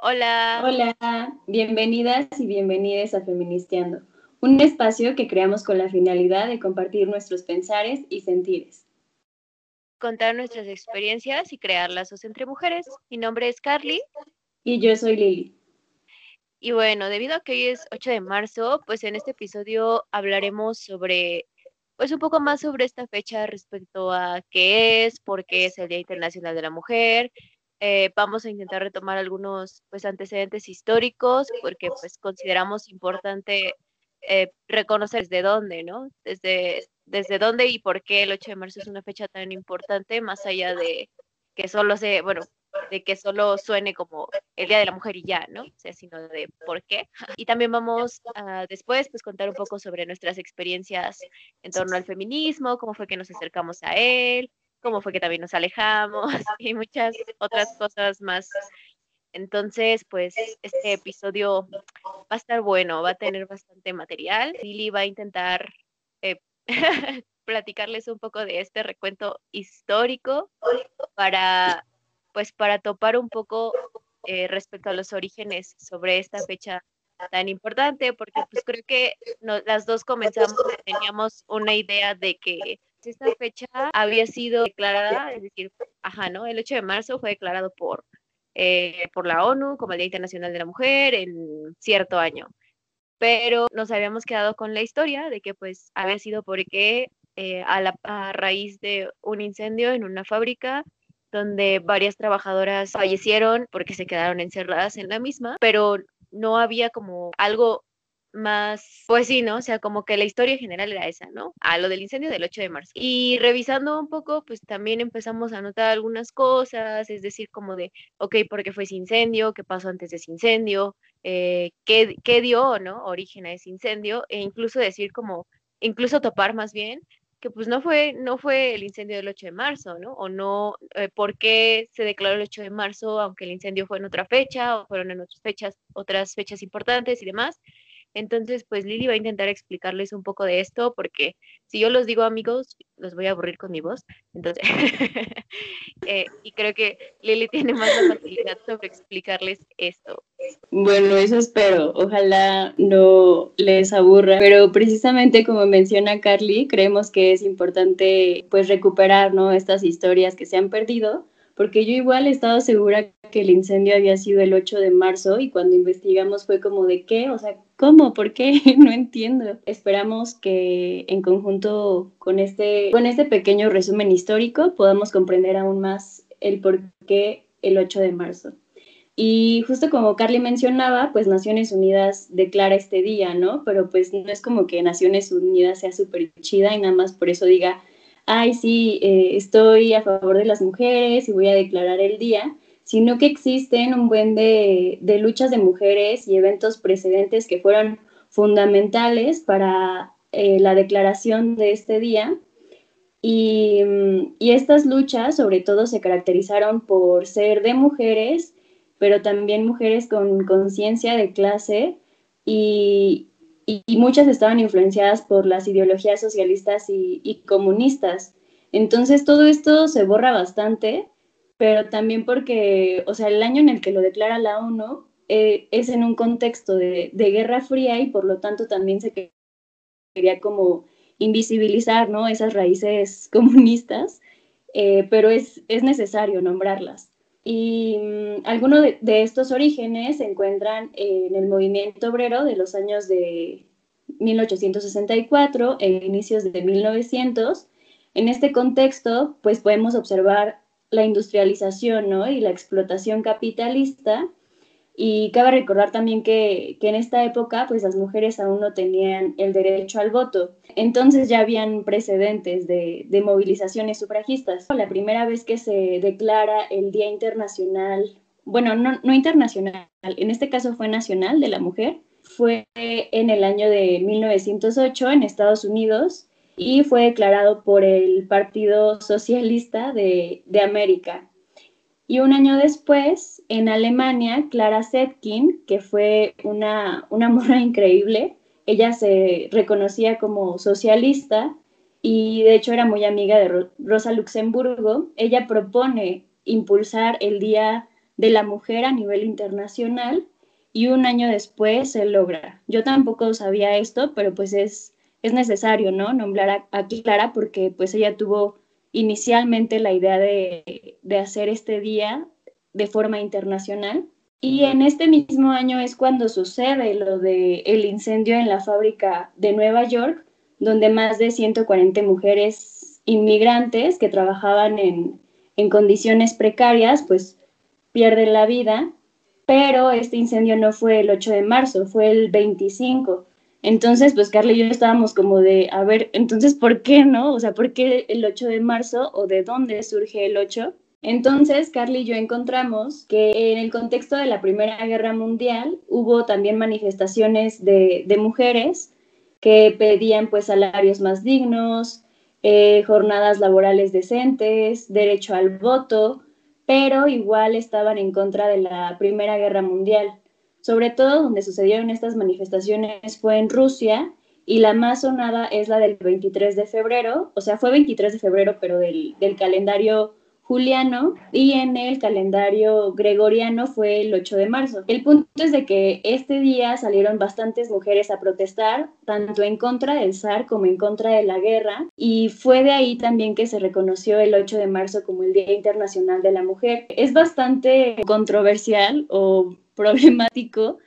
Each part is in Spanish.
Hola. Hola, bienvenidas y bienvenidas a Feministeando, un espacio que creamos con la finalidad de compartir nuestros pensares y sentires. Contar nuestras experiencias y crear lazos entre mujeres. Mi nombre es Carly. Y yo soy Lili. Y bueno, debido a que hoy es 8 de marzo, pues en este episodio hablaremos sobre, pues un poco más sobre esta fecha respecto a qué es, por qué es el Día Internacional de la Mujer, eh, vamos a intentar retomar algunos pues, antecedentes históricos porque pues, consideramos importante eh, reconocer desde dónde, ¿no? Desde, desde dónde y por qué el 8 de marzo es una fecha tan importante, más allá de que solo se, bueno, de que solo suene como el Día de la Mujer y ya, ¿no? O sea, sino de por qué. Y también vamos a después pues contar un poco sobre nuestras experiencias en torno al feminismo, cómo fue que nos acercamos a él, cómo fue que también nos alejamos y muchas otras cosas más. Entonces, pues este episodio va a estar bueno, va a tener bastante material. Lili va a intentar eh, platicarles un poco de este recuento histórico para, pues, para topar un poco eh, respecto a los orígenes sobre esta fecha tan importante, porque pues creo que las dos comenzamos, teníamos una idea de que esta fecha había sido declarada, es decir, ajá, ¿no? El 8 de marzo fue declarado por, eh, por la ONU como el Día Internacional de la Mujer en cierto año. Pero nos habíamos quedado con la historia de que pues había sido porque eh, a, la, a raíz de un incendio en una fábrica donde varias trabajadoras fallecieron porque se quedaron encerradas en la misma, pero no había como algo más, pues sí, ¿no? O sea, como que la historia general era esa, ¿no? A lo del incendio del 8 de marzo. Y revisando un poco, pues también empezamos a notar algunas cosas, es decir, como de, ok, ¿por qué fue ese incendio? ¿Qué pasó antes de ese incendio? Eh, ¿qué, ¿Qué dio, ¿no? Origen a ese incendio? E incluso decir como, incluso topar más bien que pues no fue, no fue el incendio del 8 de marzo, ¿no? O no, eh, ¿por qué se declaró el 8 de marzo aunque el incendio fue en otra fecha o fueron en otras fechas, otras fechas importantes y demás? Entonces, pues Lili va a intentar explicarles un poco de esto, porque si yo los digo amigos, los voy a aburrir con mi voz. Entonces, eh, y creo que Lili tiene más facilidad sobre explicarles esto. Bueno, eso espero. Ojalá no les aburra. Pero precisamente como menciona Carly, creemos que es importante pues recuperar ¿no? estas historias que se han perdido porque yo igual estaba segura que el incendio había sido el 8 de marzo y cuando investigamos fue como de qué, o sea, ¿cómo? ¿Por qué? no entiendo. Esperamos que en conjunto con este, con este pequeño resumen histórico podamos comprender aún más el por qué el 8 de marzo. Y justo como Carly mencionaba, pues Naciones Unidas declara este día, ¿no? Pero pues no es como que Naciones Unidas sea súper chida y nada más por eso diga ay, sí, eh, estoy a favor de las mujeres y voy a declarar el día, sino que existen un buen de, luchas de mujeres y eventos precedentes que fueron fundamentales para eh, la declaración de este día. Y, y, estas luchas sobre todo se caracterizaron por ser de mujeres, pero también mujeres con conciencia de clase y, y, muchas estaban influenciadas por las ideologías socialistas y, comunistas. Entonces todo esto se borra bastante, pero también porque, o sea, el año en el que lo declara la ONU eh, es en un contexto de, Guerra Fría y por lo tanto también se quería como invisibilizar, ¿no? Esas raíces comunistas, eh, pero es, es necesario nombrarlas. Y mm, algunos de, estos orígenes se encuentran en el movimiento obrero de los años de 1864 e inicios de 1900. En este contexto, pues podemos observar la industrialización y la explotación capitalista y cabe recordar también que, en esta época, pues las mujeres aún no tenían el derecho al voto. Entonces ya habían precedentes de, movilizaciones sufragistas. La primera vez que se declara el Día Internacional, bueno, no, no internacional, en este caso fue nacional de la mujer, fue en el año de 1908 en Estados Unidos y fue declarado por el Partido Socialista de, de América. Y un año después, en Alemania, Clara Zetkin, que fue una, una morra increíble, ella se reconocía como socialista y de hecho era muy amiga de Rosa Luxemburgo, ella propone impulsar el Día de la mujer a nivel internacional y un año después se logra. Yo tampoco sabía esto, pero pues es, es necesario, ¿no? Nombrar a, Clara porque pues ella tuvo inicialmente la idea de, de hacer este día de forma internacional. Y en este mismo año es cuando sucede lo de el incendio en la fábrica de Nueva York, donde más de 140 mujeres inmigrantes que trabajaban en, en condiciones precarias, pues pierden la vida, pero este incendio no fue el 8 de marzo, fue el 25. Entonces, pues Carla y yo estábamos como de, a ver, entonces, ¿por qué no? O sea, ¿por qué el 8 de marzo o de dónde surge el 8? Entonces, Carly y yo encontramos que en el contexto de la Primera Guerra Mundial hubo también manifestaciones de, mujeres que pedían pues salarios más dignos, eh, jornadas laborales decentes, derecho al voto, pero igual estaban en contra de la Primera Guerra Mundial. Sobre todo donde sucedieron estas manifestaciones fue en Rusia y la más sonada es la del 23 de febrero, o sea, fue 23 de febrero, pero del, del calendario juliano y en el calendario gregoriano fue el 8 de marzo. El punto es de que este día salieron bastantes mujeres a protestar, tanto en contra del zar como en contra de la guerra, y fue de ahí también que se reconoció el 8 de marzo como el Día Internacional de la Mujer. Es bastante controversial o problemático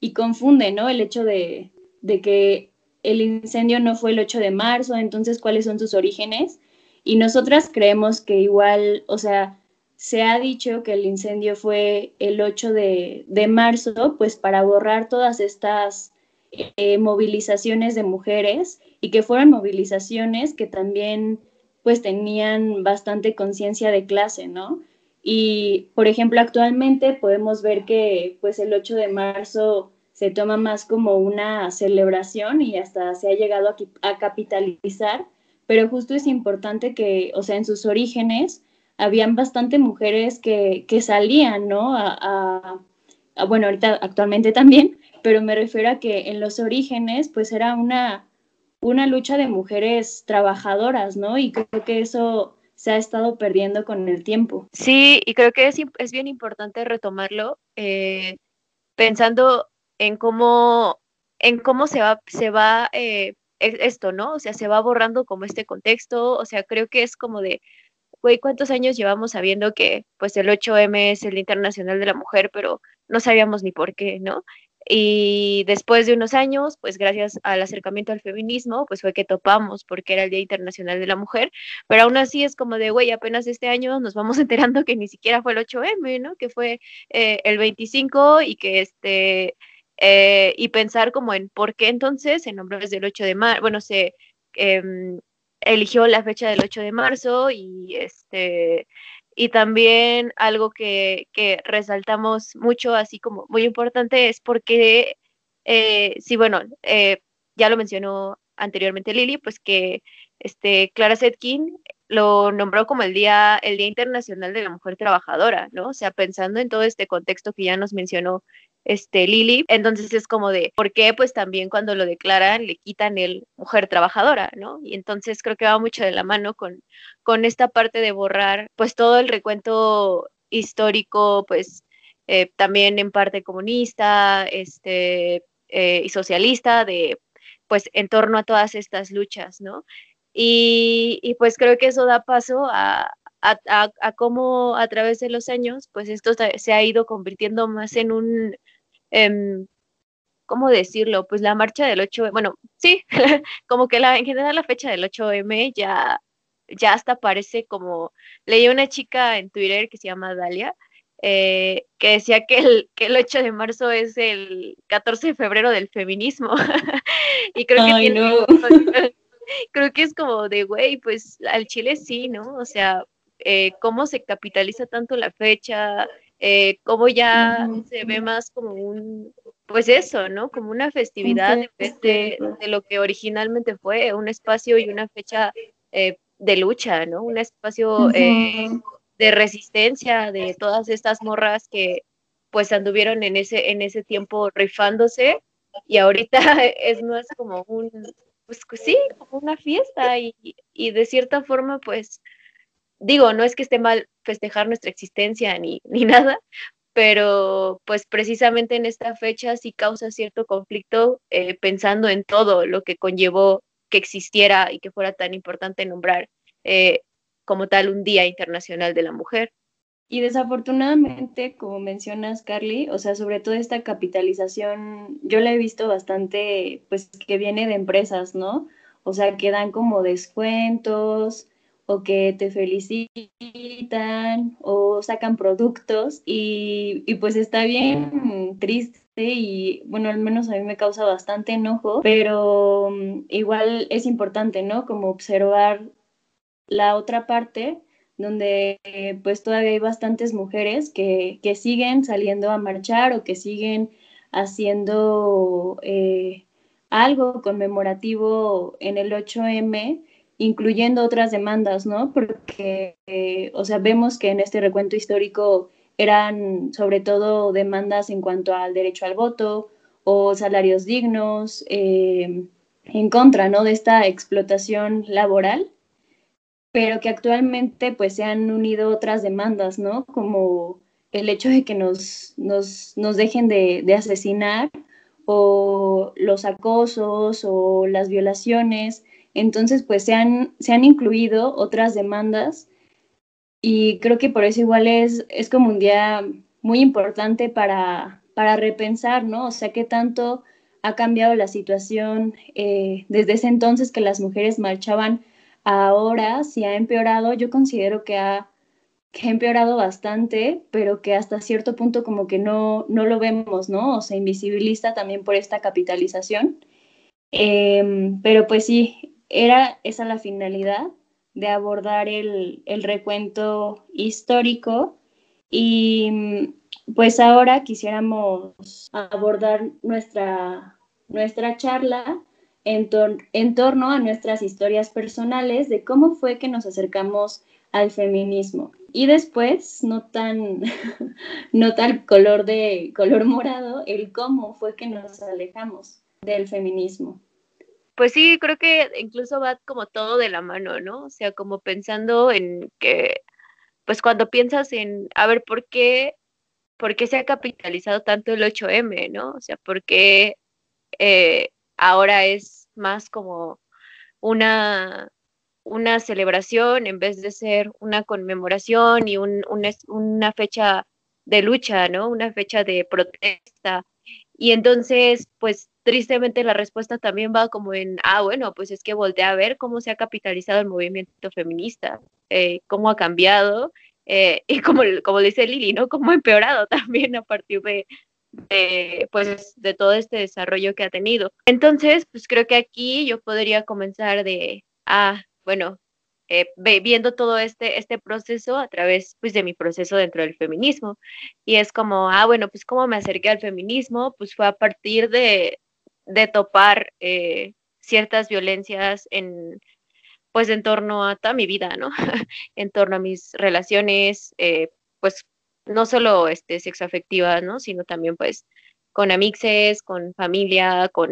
y confunde, ¿no? El hecho de, de que el incendio no fue el 8 de marzo, entonces, ¿cuáles son sus orígenes? Y nosotras creemos que igual, o sea, se ha dicho que el incendio fue el 8 de, marzo, pues para borrar todas estas eh, movilizaciones de mujeres y que fueron movilizaciones que también pues tenían bastante conciencia de clase, ¿no? Y, por ejemplo, actualmente podemos ver que pues el 8 de marzo se toma más como una celebración y hasta se ha llegado a, a capitalizar pero justo es importante que, o sea, en sus orígenes habían bastante mujeres que, que salían, ¿no? A, bueno, ahorita actualmente también, pero me refiero a que en los orígenes, pues era una, una lucha de mujeres trabajadoras, ¿no? Y creo que eso se ha estado perdiendo con el tiempo. Sí, y creo que es, es bien importante retomarlo, eh, pensando en cómo, en cómo se va, se va eh, esto, ¿no? O sea, se va borrando como este contexto, o sea, creo que es como de, güey, ¿cuántos años llevamos sabiendo que pues el 8M es el Internacional de la Mujer, pero no sabíamos ni por qué, ¿no? Y después de unos años, pues gracias al acercamiento al feminismo, pues fue que topamos porque era el Día Internacional de la Mujer, pero aún así es como de, güey, apenas este año nos vamos enterando que ni siquiera fue el 8M, ¿no? Que fue eh, el 25 y que este eh, y pensar como en por qué entonces, en nombre del 8 de marzo, bueno, se em, eligió la fecha del 8 de marzo y este y también algo que, que resaltamos mucho, así como muy importante, es porque, eh, sí, bueno, eh, ya lo mencionó anteriormente Lili, pues que este, Clara Zetkin lo nombró como el día, el Día Internacional de la Mujer Trabajadora, ¿no? O sea, pensando en todo este contexto que ya nos mencionó este, Lili. Entonces es como de, ¿por qué? Pues también cuando lo declaran le quitan el mujer trabajadora, ¿no? Y entonces creo que va mucho de la mano con, con esta parte de borrar pues todo el recuento histórico, pues eh, también en parte comunista, este, eh, y socialista de pues en torno a todas estas luchas, ¿no? Y, pues creo que eso da paso a, a, cómo a través de los años, pues esto se ha ido convirtiendo más en un, eh, ¿cómo decirlo? Pues la marcha del 8, bueno, sí, como que la, en general la fecha del 8M ya, ya hasta parece como, leí una chica en Twitter que se llama Dalia, eh, que decía que el, que el 8 de marzo es el 14 de febrero del feminismo. y creo que tiene, creo que es como de, güey, pues al Chile sí, ¿no? O sea, eh, cómo se capitaliza tanto la fecha, eh, como ya se ve más como un, pues eso, ¿no? Como una festividad en vez de, lo que originalmente fue, un espacio y una fecha eh, de lucha, ¿no? Un espacio eh, de resistencia de todas estas morras que pues anduvieron en ese, en ese tiempo rifándose y ahorita es más como un, pues sí, como una fiesta y, y de cierta forma pues digo, no es que esté mal festejar nuestra existencia ni, ni nada, pero pues precisamente en esta fecha sí causa cierto conflicto eh, pensando en todo lo que conllevó que existiera y que fuera tan importante nombrar eh, como tal un Día Internacional de la Mujer. Y desafortunadamente, como mencionas, Carly, o sea, sobre todo esta capitalización, yo la he visto bastante, pues que viene de empresas, ¿no? O sea, que dan como descuentos o que te felicitan o sacan productos y, y pues está bien triste y bueno, al menos a mí me causa bastante enojo, pero mm, igual es importante, ¿no? Como observar la otra parte donde eh, pues todavía hay bastantes mujeres que, que, siguen saliendo a marchar o que siguen haciendo eh, algo conmemorativo en el 8M, incluyendo otras demandas, ¿no? Porque, eh, o sea, vemos que en este recuento histórico eran sobre todo demandas en cuanto al derecho al voto o salarios dignos, en contra, ¿no? De esta explotación laboral pero que actualmente pues se han unido otras demandas, ¿no? Como el hecho de que nos, nos, nos dejen de, de, asesinar o los acosos o las violaciones. Entonces, pues se han, se han incluido otras demandas y creo que por eso igual es, es como un día muy importante para, para repensar, ¿no? O sea, qué tanto ha cambiado la situación eh, desde ese entonces que las mujeres marchaban Ahora, si ha empeorado, yo considero que ha, empeorado bastante, pero que hasta cierto punto como que no, no lo vemos, ¿no? O se invisibiliza también por esta capitalización. Em, pero pues sí, era esa la finalidad de abordar el, el recuento histórico y pues ahora quisiéramos abordar nuestra, nuestra charla en, torno a nuestras historias personales de cómo fue que nos acercamos al feminismo. Y después, no tan, no tan color de color morado, el cómo fue que nos alejamos del feminismo. Pues sí, creo que incluso va como todo de la mano, ¿no? O sea, como pensando en que, pues cuando piensas en, a ver, ¿por qué, por qué se ha capitalizado tanto el 8M, ¿no? O sea, ¿por qué eh, ahora es más como una, una celebración en vez de ser una conmemoración y un, una fecha de lucha, ¿no? Una fecha de protesta. Y entonces, pues tristemente la respuesta también va como en, ah, bueno, pues es que voltea a ver cómo se ha capitalizado el movimiento feminista, eh, cómo ha cambiado, eh, y como, como dice Lili, ¿no? Cómo ha empeorado también a partir de, pues, de todo este desarrollo que ha tenido. Entonces, pues creo que aquí yo podría comenzar de, ah, bueno, eh, viendo todo este, este proceso a través pues, de mi proceso dentro del feminismo. Y es como, ah, bueno, pues cómo me acerqué al feminismo, pues fue a partir de, de topar eh, ciertas violencias en pues en torno a toda mi vida, ¿no? en torno a mis relaciones, eh, pues no solo este, sexoafectivas, ¿no? Sino también pues con amixes, con familia, con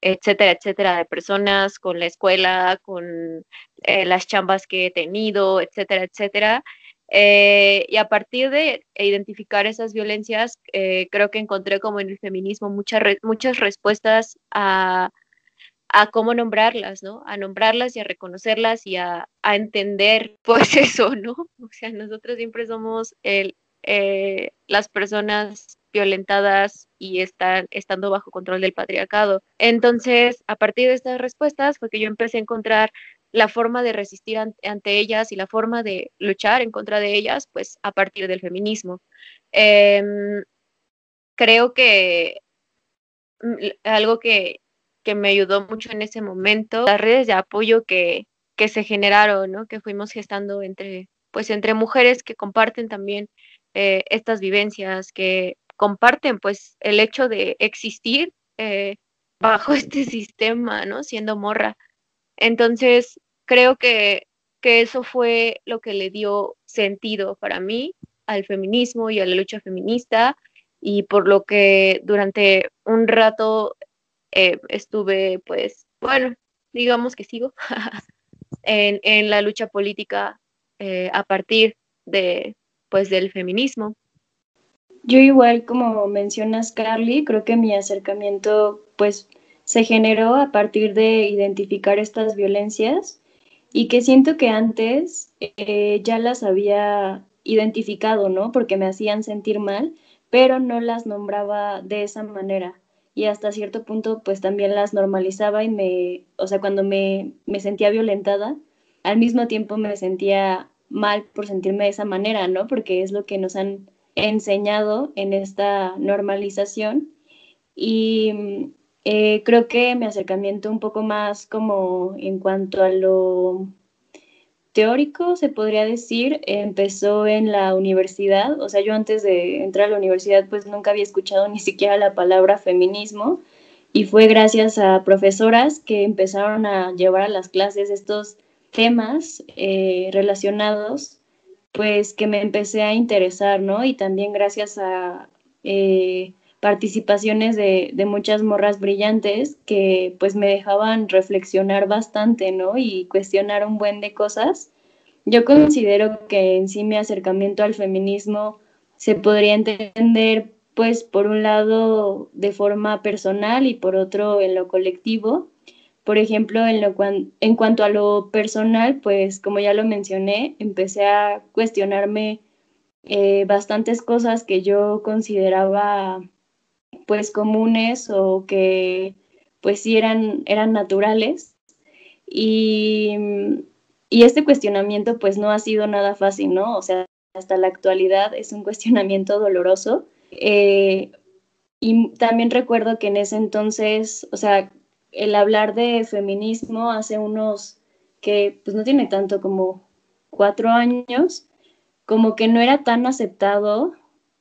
etcétera, etcétera, de personas, con la escuela, con eh, las chambas que he tenido, etcétera, etcétera. Eh, y a partir de identificar esas violencias, eh, creo que encontré como en el feminismo muchas, muchas respuestas a, a cómo nombrarlas, ¿no? A nombrarlas y a reconocerlas y a, a entender, pues eso, ¿no? O sea, nosotros siempre somos eh, las personas violentadas y están estando bajo control del patriarcado. Entonces, a partir de estas respuestas fue que yo empecé a encontrar la forma de resistir ante ellas y la forma de luchar en contra de ellas, pues a partir del feminismo. Em, creo que mm, algo que que me ayudó mucho en ese momento, las redes de apoyo que, que se generaron, ¿no? Que fuimos gestando entre, pues entre mujeres que comparten también eh, estas vivencias, que comparten pues el hecho de existir eh, bajo este sistema, ¿no? Siendo morra. Entonces, creo que, que eso fue lo que le dio sentido para mí al feminismo y a la lucha feminista y por lo que durante un rato eh, estuve, pues, bueno, digamos que sigo en, en, la lucha política eh, a partir de, pues, del feminismo. Yo igual como mencionas Carly, creo que mi acercamiento pues se generó a partir de identificar estas violencias y que siento que antes eh, ya las había identificado, ¿no? Porque me hacían sentir mal, pero no las nombraba de esa manera. Y hasta cierto punto, pues también las normalizaba y me, o sea, cuando me, me sentía violentada, al mismo tiempo me sentía mal por sentirme de esa manera, ¿no? Porque es lo que nos han enseñado en esta normalización. Y eh, creo que mi acercamiento un poco más como en cuanto a lo teórico, se podría decir, empezó en la universidad. O sea, yo antes de entrar a la universidad pues nunca había escuchado ni siquiera la palabra feminismo y fue gracias a profesoras que empezaron a llevar a las clases estos temas eh, relacionados, pues que me empecé a interesar, ¿no? Y también gracias a eh, participaciones de, de, muchas morras brillantes que pues me dejaban reflexionar bastante, ¿no? Y cuestionar un buen de cosas. Yo considero que en sí mi acercamiento al feminismo se podría entender pues por un lado de forma personal y por otro en lo colectivo. Por ejemplo, en, lo en cuanto a lo personal, pues como ya lo mencioné, empecé a cuestionarme eh, bastantes cosas que yo consideraba pues comunes o que pues sí eran, eran naturales. Y, y este cuestionamiento pues no ha sido nada fácil, ¿no? O sea, hasta la actualidad es un cuestionamiento doloroso. Eh, y también recuerdo que en ese entonces, o sea, el hablar de feminismo hace unos que pues no tiene tanto como cuatro años, como que no era tan aceptado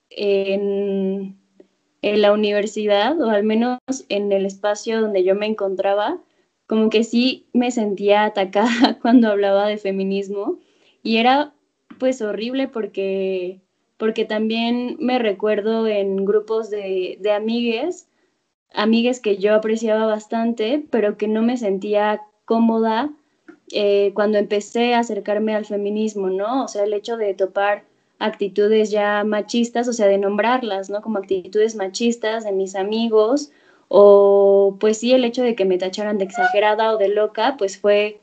en, en la universidad o al menos en el espacio donde yo me encontraba, como que sí me sentía atacada cuando hablaba de feminismo y era pues horrible porque, porque también me recuerdo en grupos de, de amigues, amigues que yo apreciaba bastante, pero que no me sentía cómoda eh, cuando empecé a acercarme al feminismo, ¿no? O sea, el hecho de topar actitudes ya machistas, o sea, de nombrarlas, ¿no? Como actitudes machistas de mis amigos, o pues sí, el hecho de que me tacharan de exagerada o de loca, pues fue,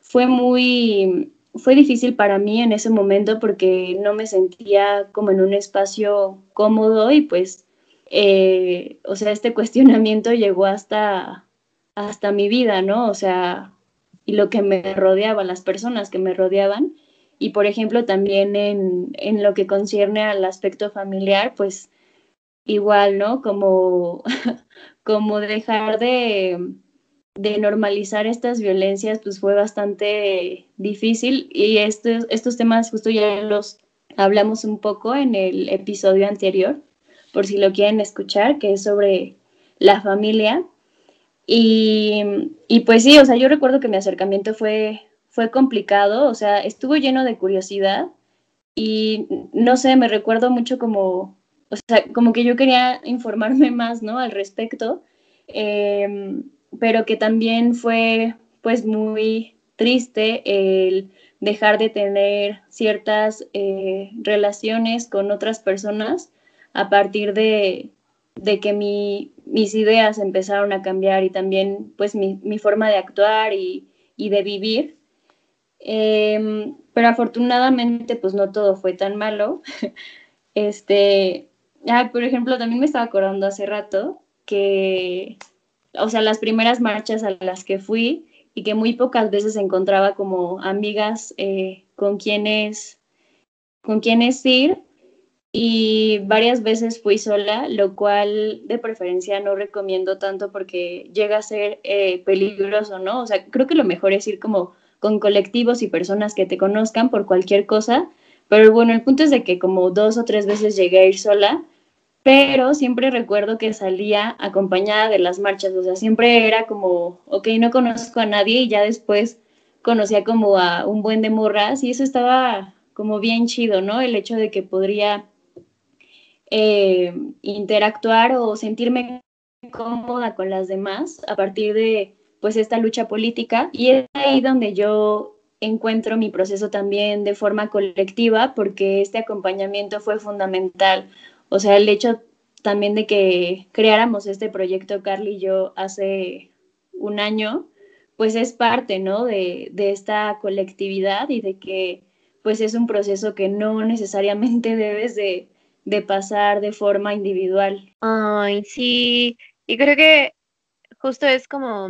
fue muy, fue difícil para mí en ese momento porque no me sentía como en un espacio cómodo y pues, eh, o sea, este cuestionamiento llegó hasta, hasta mi vida, ¿no? O sea, y lo que me rodeaba, las personas que me rodeaban. Y por ejemplo, también en, en lo que concierne al aspecto familiar, pues igual, ¿no? Como, como dejar de, de, normalizar estas violencias, pues fue bastante difícil. Y estos, estos temas justo ya los hablamos un poco en el episodio anterior, por si lo quieren escuchar, que es sobre la familia. Y, y pues sí, o sea, yo recuerdo que mi acercamiento fue fue complicado, o sea, estuvo lleno de curiosidad y no sé, me recuerdo mucho como, o sea, como que yo quería informarme más, ¿no? Al respecto, em, pero que también fue pues muy triste el dejar de tener ciertas eh, relaciones con otras personas a partir de, de que mi, mis ideas empezaron a cambiar y también pues mi, mi forma de actuar y, y de vivir. Em, pero afortunadamente, pues no todo fue tan malo. este, por ejemplo, también me estaba acordando hace rato que, o sea, las primeras marchas a las que fui y que muy pocas veces encontraba como amigas eh, con quienes con quienes ir y varias veces fui sola, lo cual de preferencia no recomiendo tanto porque llega a ser eh, peligroso, ¿no? O sea, creo que lo mejor es ir como con colectivos y personas que te conozcan por cualquier cosa. Pero bueno, el punto es de que como dos o tres veces llegué a ir sola, pero siempre recuerdo que salía acompañada de las marchas, o sea, siempre era como, ok, no conozco a nadie y ya después conocía como a un buen de morras y eso estaba como bien chido, ¿no? El hecho de que podría eh, interactuar o sentirme cómoda con las demás a partir de pues esta lucha política y es ahí donde yo encuentro mi proceso también de forma colectiva porque este acompañamiento fue fundamental. O sea, el hecho también de que creáramos este proyecto Carly y yo hace un año, pues es parte, ¿no? De, de esta colectividad y de que pues es un proceso que no necesariamente debes de, de pasar de forma individual. Ay, sí, y creo que justo es como,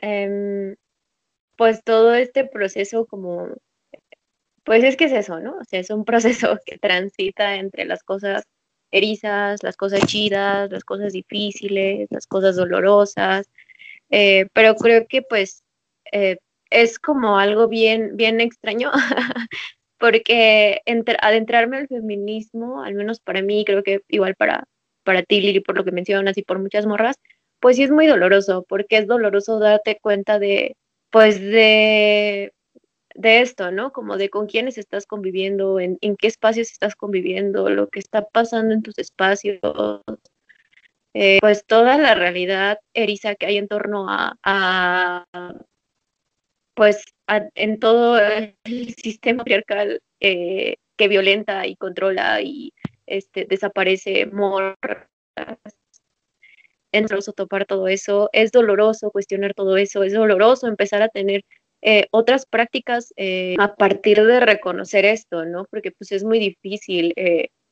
em, pues todo este proceso como, pues es que es eso, ¿no? O sea, es un proceso que transita entre las cosas erizas, las cosas chidas, las cosas difíciles, las cosas dolorosas, eh, pero creo que pues eh, es como algo bien, bien extraño, porque adentrarme al feminismo, al menos para mí, creo que igual para, para ti, Lili, por lo que mencionas y por muchas morras, pues sí es muy doloroso, porque es doloroso darte cuenta de, pues de, de esto, ¿no? Como de con quiénes estás conviviendo, en, qué espacios estás conviviendo, lo que está pasando en tus espacios, eh, pues toda la realidad eriza que hay en torno a, pues en todo el sistema patriarcal eh, que violenta y controla y este, desaparece morras. Es doloroso topar todo eso, es doloroso cuestionar todo eso, es doloroso empezar a tener eh, otras prácticas a partir de reconocer esto, ¿no? Porque pues es muy difícil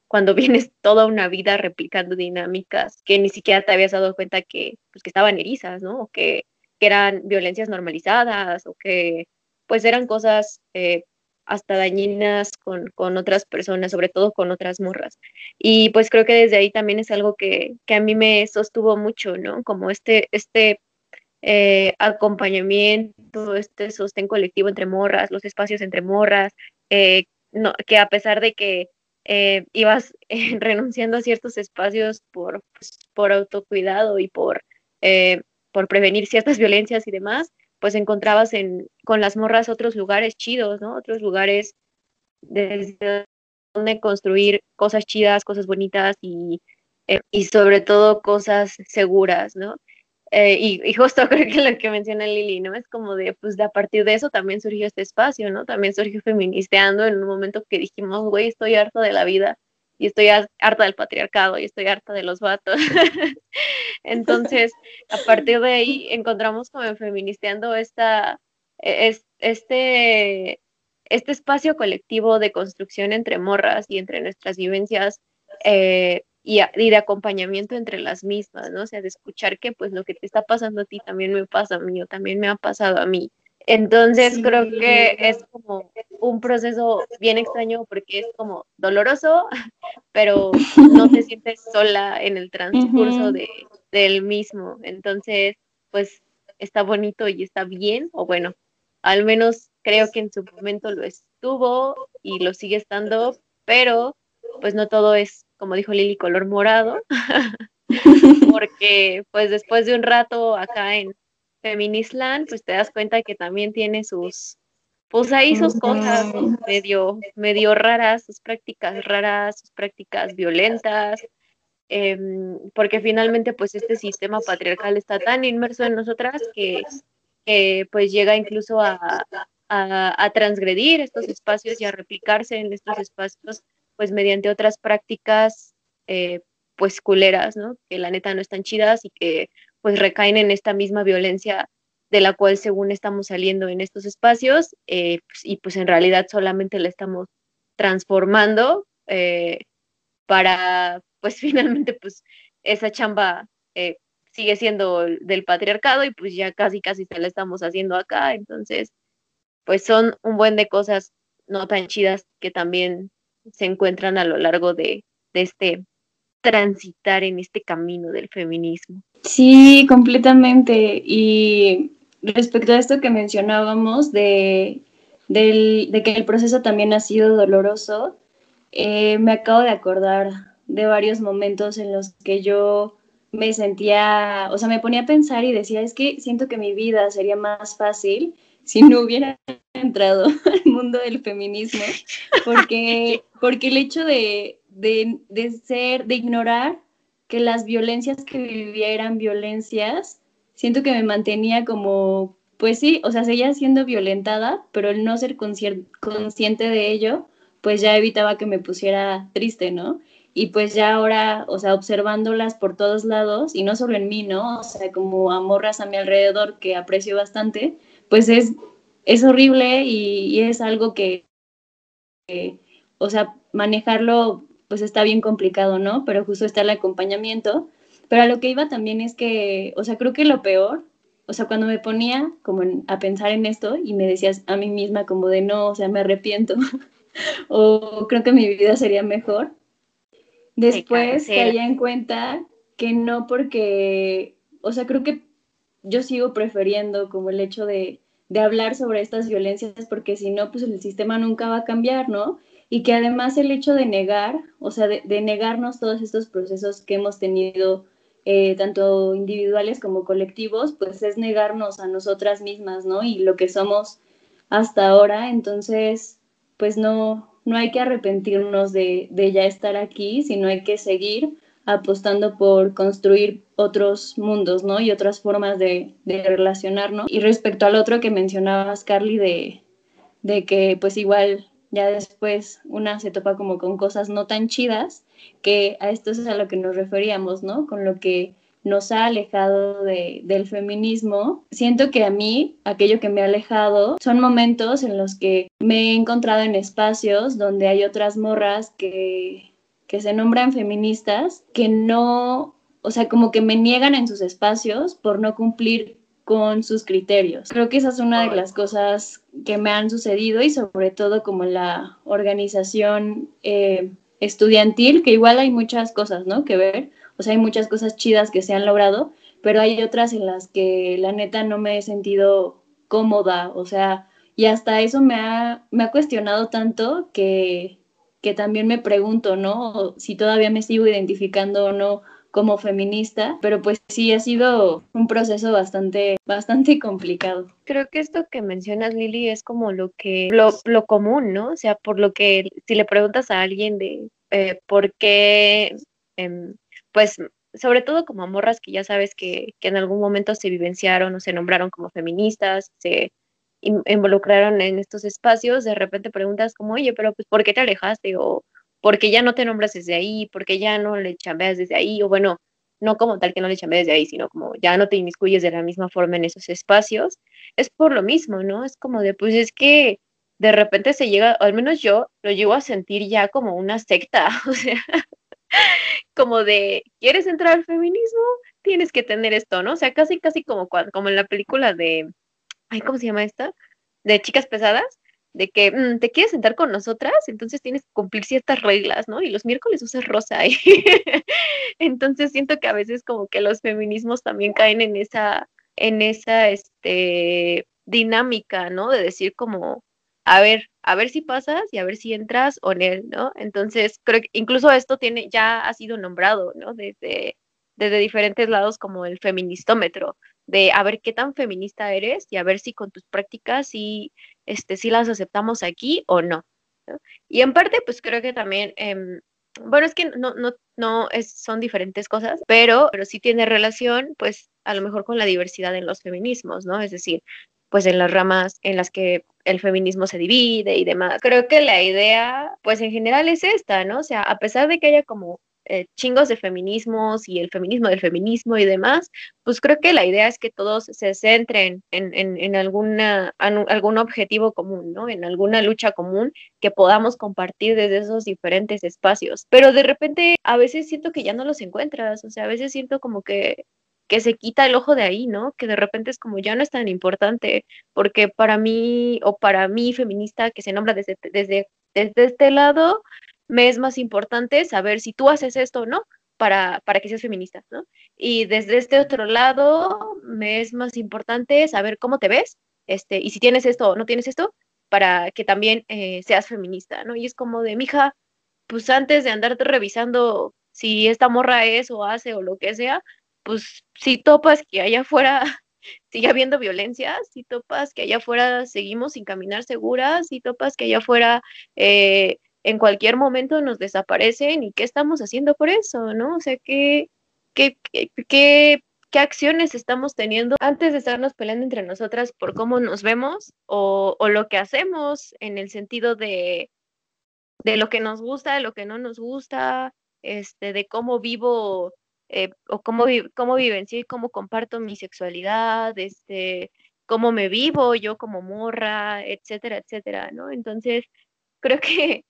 cuando vienes toda una vida replicando dinámicas que ni siquiera te habías dado cuenta que, pues, que estaban erizas, ¿no? O que, que eran violencias normalizadas o que pues eran cosas eh, hasta dañinas con, con, otras personas, sobre todo con otras morras. Y pues creo que desde ahí también es algo que, que a mí me sostuvo mucho, ¿no? Como este, este eh, acompañamiento, este sostén colectivo entre morras, los espacios entre morras, eh, no, que a pesar de que eh, ibas renunciando a ciertos espacios por, pues, por autocuidado y por, por prevenir ciertas violencias y demás, pues encontrabas en, con las morras otros lugares chidos, ¿no? Otros lugares desde donde construir cosas chidas, cosas bonitas y, eh, y sobre todo cosas seguras, ¿no? Eh, y, justo creo que lo que menciona Lili, ¿no? Es como de, pues de a partir de eso también surgió este espacio, ¿no? También surgió feministeando en un momento que dijimos, güey, estoy harta de la vida y estoy harta del patriarcado y estoy harta de los vatos. Entonces, a partir de ahí encontramos como en feministeando esta, e, es, este, este espacio colectivo de construcción entre morras y entre nuestras vivencias eh, y, de acompañamiento entre las mismas, ¿no? O sea, de escuchar que pues lo que te está pasando a ti también me pasa a mí o también me ha pasado a mí. Entonces creo que es como un proceso bien extraño porque es como doloroso, pero no te sientes sola en el transcurso de, del mismo. Entonces, pues está bonito y está bien, o bueno, al menos creo que en su momento lo estuvo y lo sigue estando, pero pues no todo es como dijo Lili, color morado, porque pues después de un rato acá en Feminisland, pues te das cuenta que también tiene sus, pues ahí sus cosas medio, medio raras, sus prácticas raras, sus prácticas violentas, em, porque finalmente pues este sistema patriarcal está tan inmerso en nosotras que, pues llega incluso a, a, a, transgredir estos espacios y a replicarse en estos espacios pues mediante otras prácticas eh, pues culeras, ¿no? Que la neta no están chidas y que pues recaen en esta misma violencia de la cual según estamos saliendo en estos espacios eh, pues, y pues en realidad solamente la estamos transformando eh, para pues finalmente pues esa chamba sigue siendo del patriarcado y pues ya casi casi se la estamos haciendo acá entonces pues son un buen de cosas no tan chidas que también se encuentran a lo largo de, este transitar en este camino del feminismo. Sí, completamente. Y respecto a esto que mencionábamos de, de que el proceso también ha sido doloroso, eh, me acabo de acordar de varios momentos en los que yo me sentía, o sea, me ponía a pensar y decía, es que siento que mi vida sería más fácil si no hubiera entrado al mundo del feminismo, porque, porque el hecho de, ser, de ignorar que las violencias que vivía eran violencias, siento que me mantenía como, pues sí, o sea, seguía siendo violentada, pero el no ser consciente de ello, pues ya evitaba que me pusiera triste, ¿no? y pues ya ahora, o sea, observándolas por todos lados y no solo en mí, ¿no? O sea, como a morras a mi alrededor que aprecio bastante, pues es, es horrible y, es algo que, o sea, manejarlo pues está bien complicado, ¿no? Pero justo está el acompañamiento. Pero a lo que iba también es que, o sea, creo que lo peor, o sea, cuando me ponía como a pensar en esto y me decías a mí misma como de no, o sea, me arrepiento o creo que mi vida sería mejor, Después caía en cuenta que no porque, o sea, creo que yo sigo prefiriendo como el hecho de, de hablar sobre estas violencias porque si no, pues el sistema nunca va a cambiar, ¿no? Y que además el hecho de negar, o sea, de, negarnos todos estos procesos que hemos tenido, eh, tanto individuales como colectivos, pues es negarnos a nosotras mismas, ¿no? Y lo que somos hasta ahora, entonces, pues no, no hay que arrepentirnos de, ya estar aquí, sino hay que seguir apostando por construir otros mundos, ¿no? Y otras formas de, relacionarnos. Y respecto al otro que mencionabas, Carly, de, de que pues igual ya después una se topa como con cosas no tan chidas, que a esto es a lo que nos referíamos, ¿no? Con lo que nos ha alejado del feminismo. Siento que a mí, aquello que me ha alejado, son momentos en los que me he encontrado en espacios donde hay otras morras que, que se nombran feministas, que no, o sea, como que me niegan en sus espacios por no cumplir con sus criterios. Creo que esa es una de las cosas que me han sucedido y sobre todo como la organización eh, estudiantil, que igual hay muchas cosas, ¿no? Que ver o sea, hay muchas cosas chidas que se han logrado, pero hay otras en las que la neta no me he sentido cómoda, o sea, y hasta eso me ha, me ha cuestionado tanto que, que también me pregunto, ¿no? Si todavía me sigo identificando o no como feminista, pero pues sí ha sido un proceso bastante, bastante complicado. Creo que esto que mencionas, Lili, es como lo que, lo, lo común, ¿no? O sea, por lo que si le preguntas a alguien de eh, por qué eh, pues sobre todo como morras que ya sabes que, en algún momento se vivenciaron o se nombraron como feministas, se involucraron en estos espacios, de repente preguntas como, oye, pero pues, ¿por qué te alejaste? O ¿por qué ya no te nombras desde ahí? ¿Por qué ya no le chambeas desde ahí? O bueno, no como tal que no le chambeas desde ahí, sino como ya no te inmiscuyes de la misma forma en esos espacios. Es por lo mismo, ¿no? Es como de, pues es que de repente se llega, al menos yo lo llego a sentir ya como una secta, o sea, como de, ¿quieres entrar al feminismo? Tienes que tener esto, ¿no? O sea, casi, casi como, como en la película de, ay, ¿cómo se llama esta? De chicas pesadas, de que mm, te quieres sentar con nosotras, entonces tienes que cumplir ciertas reglas, ¿no? Y los miércoles usas rosa. entonces siento que a veces como que los feminismos también caen en esa, en esa, este, dinámica, ¿no? De decir como, a ver, a ver si pasas y a ver si entras o no, ¿no? Entonces, creo que incluso esto tiene, ya ha sido nombrado, ¿no? Desde, desde diferentes lados como el feministómetro, de a ver qué tan feminista eres y a ver si con tus prácticas sí, este, si las aceptamos aquí o no. Y en parte, pues creo que también, em, bueno, es que no, no, no es, son diferentes cosas, pero, pero sí tiene relación, pues, a lo mejor con la diversidad en los feminismos, ¿no? Es decir, pues en las ramas en las que el feminismo se divide y demás. Creo que la idea, pues en general es esta, ¿no? O sea, a pesar de que haya como eh, chingos de feminismos y el feminismo del feminismo y demás, pues creo que la idea es que todos se centren en, en, en alguna, algún objetivo común, ¿no? En alguna lucha común que podamos compartir desde esos diferentes espacios. Pero de repente a veces siento que ya no los encuentras, o sea, a veces siento como que que se quita el ojo de ahí, ¿no? Que de repente es como ya no es tan importante, porque para mí o para mí feminista que se nombra desde, desde, desde este lado, me es más importante saber si tú haces esto o no para, para que seas feminista, ¿no? Y desde este otro lado, me es más importante saber cómo te ves, este, y si tienes esto o no tienes esto, para que también eh, seas feminista, ¿no? Y es como de, mija, pues antes de andarte revisando si esta morra es o hace o lo que sea, pues si topas que allá afuera sigue habiendo violencia, si topas que allá afuera seguimos sin caminar seguras, si topas que allá afuera eh, en cualquier momento nos desaparecen y qué estamos haciendo por eso, ¿no? O sea, ¿qué, qué, qué, qué acciones estamos teniendo antes de estarnos peleando entre nosotras por cómo nos vemos o, lo que hacemos en el sentido de, de lo que nos gusta, de lo que no nos gusta, este, de cómo vivo eh, o cómo, cómo vivencio y cómo comparto mi sexualidad, este, cómo me vivo yo como morra, etcétera, etcétera, ¿no? Entonces, creo que,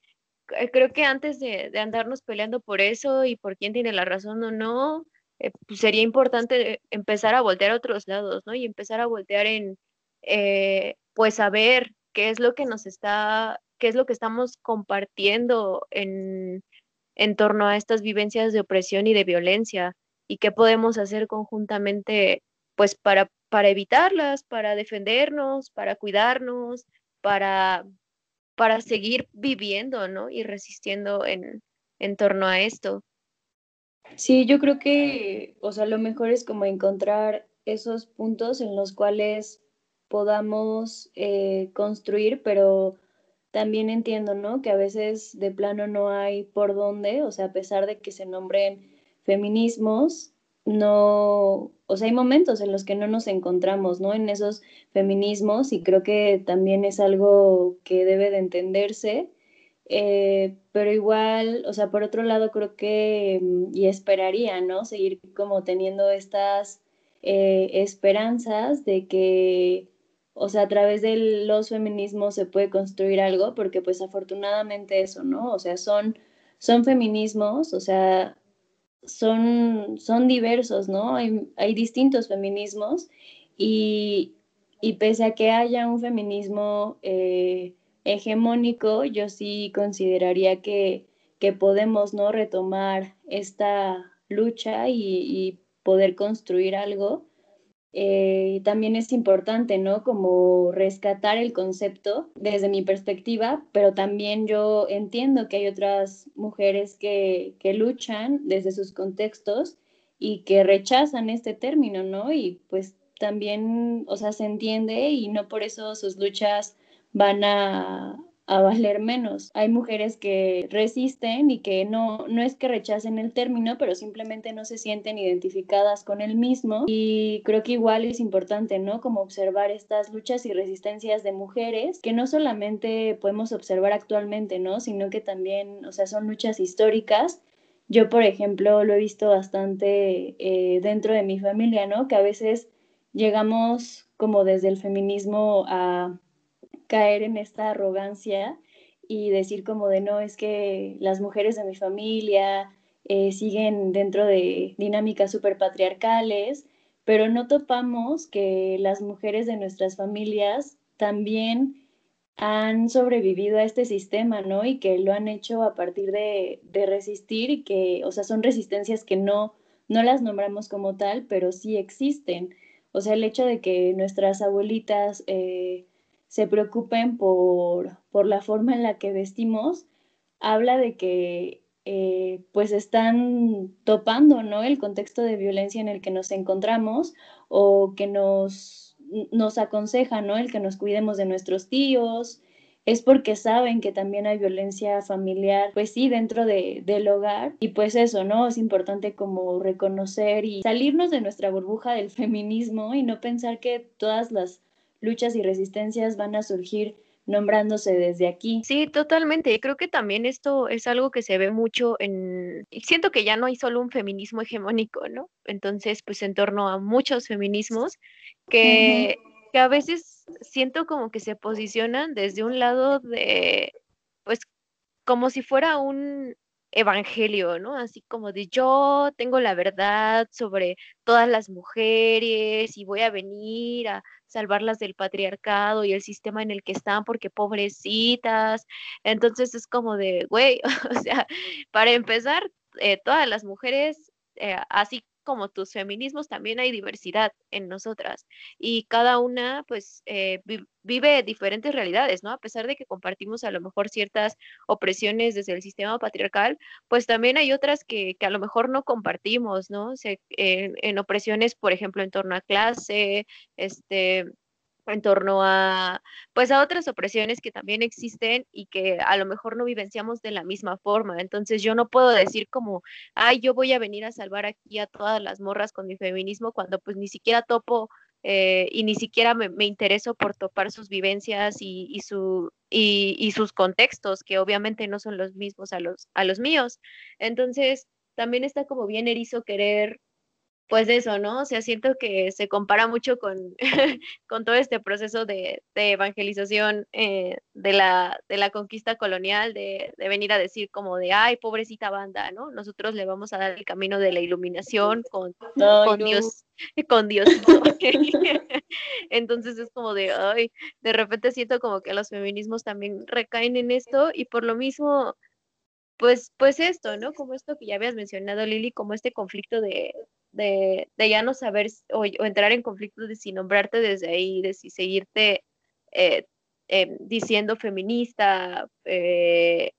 creo que antes de, andarnos peleando por eso y por quién tiene la razón o no, eh, pues sería importante empezar a voltear a otros lados, ¿no? Y empezar a voltear en, pues, a ver qué es lo que nos está, qué es lo que estamos compartiendo en, en torno a estas vivencias de opresión y de violencia y qué podemos hacer conjuntamente pues para, para evitarlas, para defendernos, para cuidarnos, para, para seguir viviendo, ¿no? Y resistiendo en, en torno a esto. Sí, yo creo que, o sea, lo mejor es como encontrar esos puntos en los cuales podamos eh, construir, pero también entiendo, ¿no? Que a veces de plano no hay por dónde, o sea, a pesar de que se nombren feminismos, no, o sea, hay momentos en los que no nos encontramos, ¿no? En esos feminismos y creo que también es algo que debe de entenderse, eh, pero igual, o sea, por otro lado creo que, mm, y esperaría, ¿no? Seguir como teniendo estas eh, esperanzas de que o sea, a través de los feminismos se puede construir algo, porque pues afortunadamente eso, ¿no? O sea, son, son feminismos, o sea, son, son diversos, ¿no? Hay, hay distintos feminismos y, y, pese a que haya un feminismo eh, hegemónico, yo sí consideraría que, que podemos, ¿no? Retomar esta lucha y, y poder construir algo eh, también es importante, ¿no? Como rescatar el concepto desde mi perspectiva, pero también yo entiendo que hay otras mujeres que, que luchan desde sus contextos y que rechazan este término, ¿no? Y pues también, o sea, se entiende y no por eso sus luchas van a, a valer menos. Hay mujeres que resisten y que no, no es que rechacen el término, pero simplemente no se sienten identificadas con el mismo. Y creo que igual es importante, ¿no? Como observar estas luchas y resistencias de mujeres que no solamente podemos observar actualmente, ¿no? Sino que también, o sea, son luchas históricas. Yo, por ejemplo, lo he visto bastante eh, dentro de mi familia, ¿no? Que a veces llegamos como desde el feminismo a caer en esta arrogancia y decir como de no, es que las mujeres de mi familia eh, siguen dentro de dinámicas super patriarcales, pero no topamos que las mujeres de nuestras familias también han sobrevivido a este sistema, ¿no? Y que lo han hecho a partir de, de resistir y que, o sea, son resistencias que no, no las nombramos como tal, pero sí existen. O sea, el hecho de que nuestras abuelitas eh, se preocupen por, por la forma en la que vestimos, habla de que eh, pues están topando ¿no? el contexto de violencia en el que nos encontramos o que nos, nos aconseja ¿no? el que nos cuidemos de nuestros tíos, es porque saben que también hay violencia familiar, pues sí, dentro de, del hogar. Y pues eso, ¿no? Es importante como reconocer y salirnos de nuestra burbuja del feminismo y no pensar que todas las luchas y resistencias van a surgir nombrándose desde aquí. Sí, totalmente. Creo que también esto es algo que se ve mucho en... Siento que ya no hay solo un feminismo hegemónico, ¿no? Entonces, pues en torno a muchos feminismos que, que a veces siento como que se posicionan desde un lado de, pues, como si fuera un, evangelio, ¿no? Así como de yo tengo la verdad sobre todas las mujeres y voy a venir a salvarlas del patriarcado y el sistema en el que están porque pobrecitas. Entonces es como de, güey, o sea, para empezar, eh, todas las mujeres, eh, así como tus feminismos, también hay diversidad en nosotras y cada una pues eh, vive diferentes realidades, ¿no? A pesar de que compartimos a lo mejor ciertas opresiones desde el sistema patriarcal, pues también hay otras que, que a lo mejor no compartimos, ¿no? Se, en opresiones, por ejemplo, en torno a clase, este, en torno a pues a otras opresiones que también existen y que a lo mejor no vivenciamos de la misma forma. Entonces yo no puedo decir como, ay, yo voy a venir a salvar aquí a todas las morras con mi feminismo cuando pues ni siquiera topo eh, y ni siquiera me, me, intereso por topar sus vivencias y, y su, y, y, sus contextos, que obviamente no son los mismos a los, a los míos. Entonces, también está como bien erizo querer pues eso, ¿no? O sea, siento que se compara mucho con, con todo este proceso de, de evangelización eh, de, la, de la conquista colonial, de, de, venir a decir como de, ay, pobrecita banda, ¿no? Nosotros le vamos a dar el camino de la iluminación con, con Dios, con Dios. Entonces es como de, ay, de repente siento como que los feminismos también recaen en esto y por lo mismo pues, pues esto, ¿no? Como esto que ya habías mencionado, Lili, como este conflicto de, de, ya no saber o, o, entrar en conflicto de si nombrarte desde ahí, de si seguirte eh, eh, diciendo feminista eh,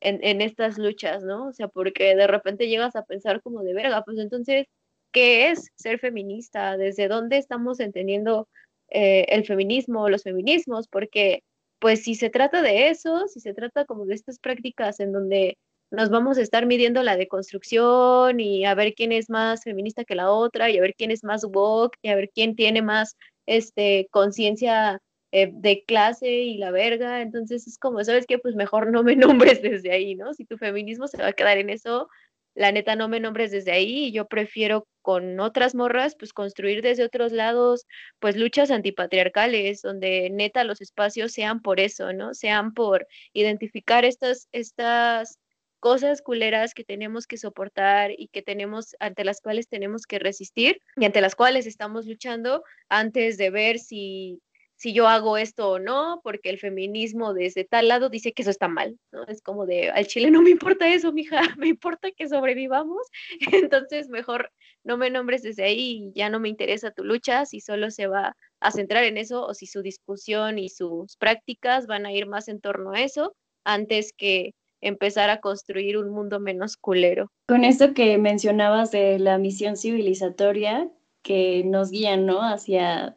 en, estas luchas, ¿no? O sea, porque de repente llegas a pensar como de verga, pues entonces, ¿qué es ser feminista? ¿Desde dónde estamos entendiendo eh, el feminismo, los feminismos? Porque pues si se trata de eso, si se trata como de estas prácticas en donde nos vamos a estar midiendo la deconstrucción y a ver quién es más feminista que la otra y a ver quién es más woke y a ver quién tiene más este conciencia eh, de clase y la verga, entonces es como, ¿sabes qué? Pues mejor no me nombres desde ahí, ¿no? Si tu feminismo se va a quedar en eso, la neta no me nombres desde ahí y yo prefiero con otras morras pues construir desde otros lados pues luchas antipatriarcales donde neta los espacios sean por eso, ¿no? Sean por identificar estas estas cosas culeras que tenemos que soportar y que tenemos ante las cuales tenemos que resistir y ante las cuales estamos luchando antes de ver si si yo hago esto o no, porque el feminismo desde tal lado dice que eso está mal, ¿no? Es como de, al chile no me importa eso, mija, me importa que sobrevivamos, entonces mejor no me nombres desde ahí y ya no me interesa tu lucha, si solo se va a centrar en eso o si su discusión y sus prácticas van a ir más en torno a eso, antes que empezar a construir un mundo menos culero. Con esto que mencionabas de la misión civilizatoria que nos guía, ¿no? Hacia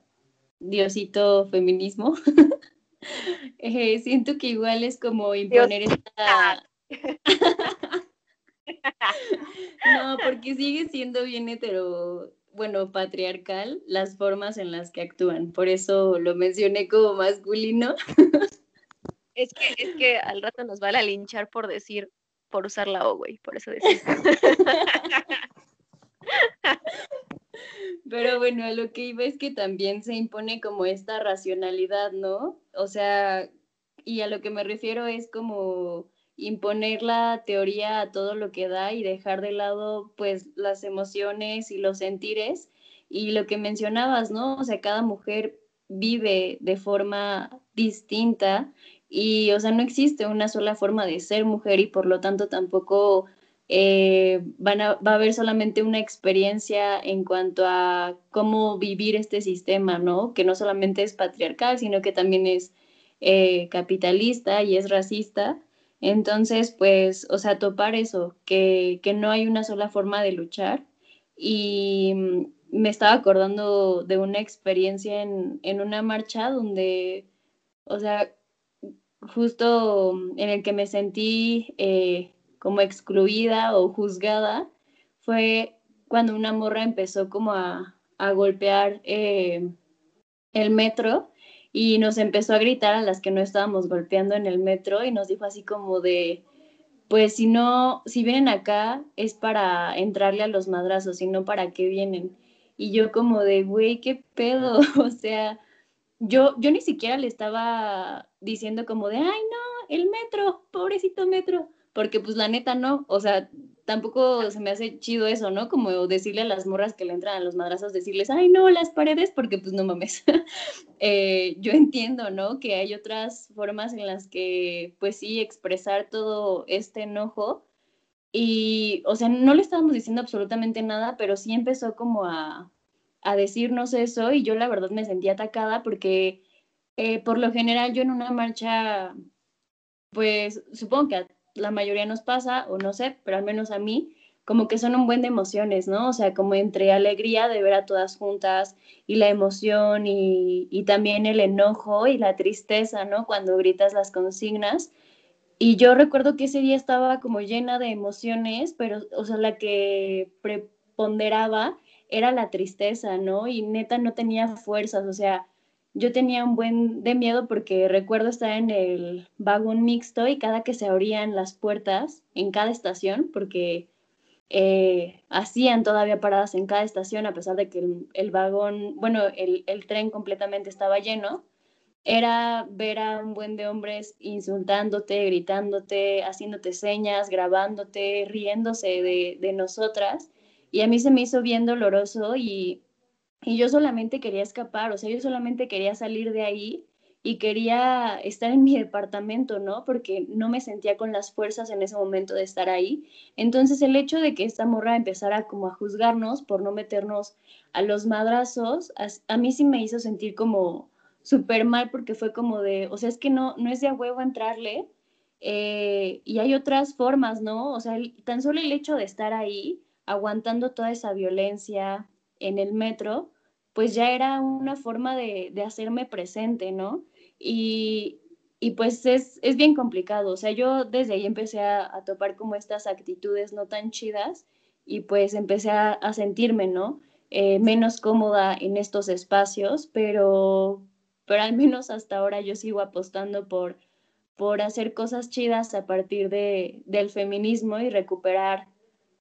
Diosito feminismo. eh, siento que igual es como imponer esta... no, porque sigue siendo bien hetero, bueno, patriarcal las formas en las que actúan. Por eso lo mencioné como masculino. es que, es que al rato nos van a linchar por decir, por usar la O, güey, por eso decimos. Pero bueno, lo que iba es que también se impone como esta racionalidad, ¿no? O sea, y a lo que me refiero es como imponer la teoría a todo lo que da y dejar de lado pues las emociones y los sentires y lo que mencionabas, ¿no? O sea, cada mujer vive de forma distinta y, o sea, no existe una sola forma de ser mujer y por lo tanto tampoco eh, van a, va a haber solamente una experiencia en cuanto a cómo vivir este sistema, ¿no? Que no solamente es patriarcal, sino que también es eh, capitalista y es racista. Entonces, pues, o sea, topar eso, que, que no hay una sola forma de luchar. Y mm, me estaba acordando de una experiencia en, en una marcha donde, o sea, justo en el que me sentí eh, como excluida o juzgada fue cuando una morra empezó como a, a golpear eh, el metro y nos empezó a gritar a las que no estábamos golpeando en el metro y nos dijo así como de, pues si no, si vienen acá es para entrarle a los madrazos y no para qué vienen. Y yo como de, güey, qué pedo, o sea, yo, yo ni siquiera le estaba diciendo como de, ay no, el metro, pobrecito metro, porque pues la neta no, o sea, tampoco se me hace chido eso, ¿no? Como decirle a las morras que le entran a los madrazos, decirles, ay, no, las paredes, porque pues no mames. eh, yo entiendo, ¿no? Que hay otras formas en las que, pues sí, expresar todo este enojo. Y, o sea, no le estábamos diciendo absolutamente nada, pero sí empezó como a, a decirnos eso y yo la verdad me sentí atacada porque eh, por lo general yo en una marcha, pues supongo que la mayoría nos pasa, o no sé, pero al menos a mí, como que son un buen de emociones, ¿no? O sea, como entre alegría de ver a todas juntas y la emoción y, y también el enojo y la tristeza, ¿no? Cuando gritas las consignas. Y yo recuerdo que ese día estaba como llena de emociones, pero, o sea, la que ponderaba era la tristeza, ¿no? Y neta no tenía fuerzas, o sea, yo tenía un buen de miedo porque recuerdo estar en el vagón mixto y cada que se abrían las puertas en cada estación, porque eh, hacían todavía paradas en cada estación a pesar de que el, vagón, bueno, el, tren completamente estaba lleno, era ver a un buen de hombres insultándote, gritándote, haciéndote señas, grabándote, riéndose de nosotras. Y a mí se me hizo bien doloroso y, y yo solamente quería escapar, o sea, yo solamente quería salir de ahí y quería estar en mi departamento, ¿no? Porque no me sentía con las fuerzas en ese momento de estar ahí. Entonces el hecho de que esta morra empezara como a juzgarnos por no meternos a los madrazos, a, mí sí me hizo sentir como súper mal porque fue como de, o sea, es que no, no es de a huevo entrarle eh, y hay otras formas, ¿no? O sea, tan solo el hecho de estar ahí, aguantando toda esa violencia en el metro, pues ya era una forma de, de hacerme presente, ¿no? Y, y pues es, es, bien complicado. O sea, yo desde ahí empecé a, topar como estas actitudes no tan chidas y pues empecé a, sentirme, ¿no? Eh, menos cómoda en estos espacios, pero, pero al menos hasta ahora yo sigo apostando por, por hacer cosas chidas a partir de, del feminismo y recuperar,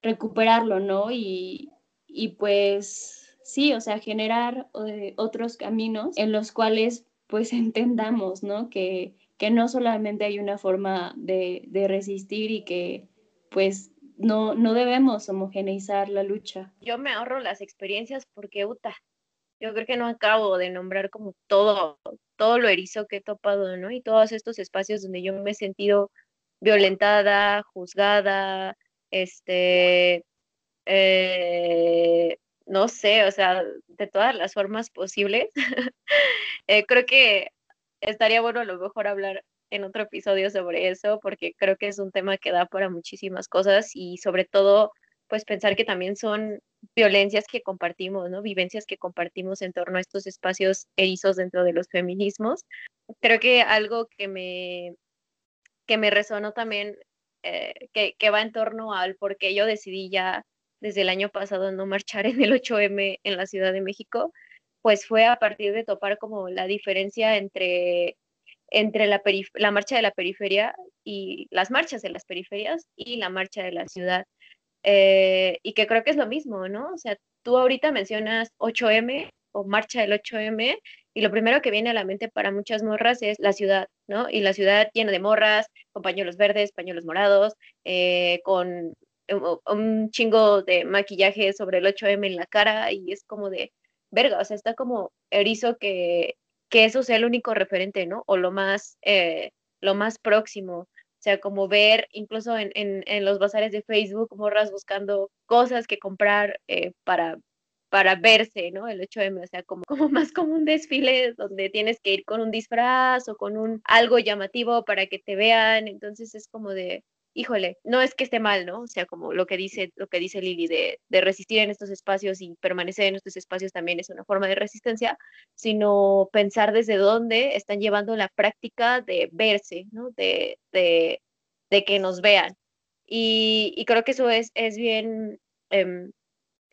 recuperarlo, ¿no? Y, y pues sí, o sea, generar eh, otros caminos en los cuales pues entendamos, ¿no? Que, que no solamente hay una forma de, de resistir y que pues no, no debemos homogeneizar la lucha. Yo me ahorro las experiencias porque, uta, yo creo que no acabo de nombrar como todo, todo lo erizo que he topado, ¿no? Y todos estos espacios donde yo me he sentido violentada, juzgada, este, eh, no sé, o sea, de todas las formas posibles. Eh, creo que estaría bueno a lo mejor hablar en otro episodio sobre eso, porque creo que es un tema que da para muchísimas cosas y sobre todo, pues pensar que también son violencias que compartimos, ¿no? Vivencias que compartimos en torno a estos espacios erizos dentro de los feminismos. Creo que algo que me, que me resonó también, eh, que, va en torno al por qué yo decidí ya desde el año pasado no marchar en el 8M en la Ciudad de México, pues fue a partir de topar como la diferencia entre, entre la, la marcha de la periferia y las marchas de las periferias y la marcha de la ciudad. Eh, y que creo que es lo mismo, ¿no? O sea, tú ahorita mencionas 8M o marcha del 8M y lo primero que viene a la mente para muchas morras es la ciudad, ¿no? Y la ciudad llena de morras, con pañuelos verdes, pañuelos morados, eh, con un chingo de maquillaje sobre el 8M en la cara y es como de, verga, o sea, está como erizo que, que eso sea el único referente, ¿no? O lo más, eh, lo más próximo. O sea, como ver incluso en, en, los bazares de Facebook, morras buscando cosas que comprar eh, para, para verse, ¿no? El 8M, o sea, como, como más como un desfile donde tienes que ir con un disfraz o con un algo llamativo para que te vean. Entonces es como de, híjole, no es que esté mal, ¿no? O sea, como lo que dice, lo que dice Lili de, de, resistir en estos espacios y permanecer en estos espacios también es una forma de resistencia, sino pensar desde dónde están llevando la práctica de verse, ¿no? De, de, de que nos vean. Y, y, creo que eso es, es bien, eh,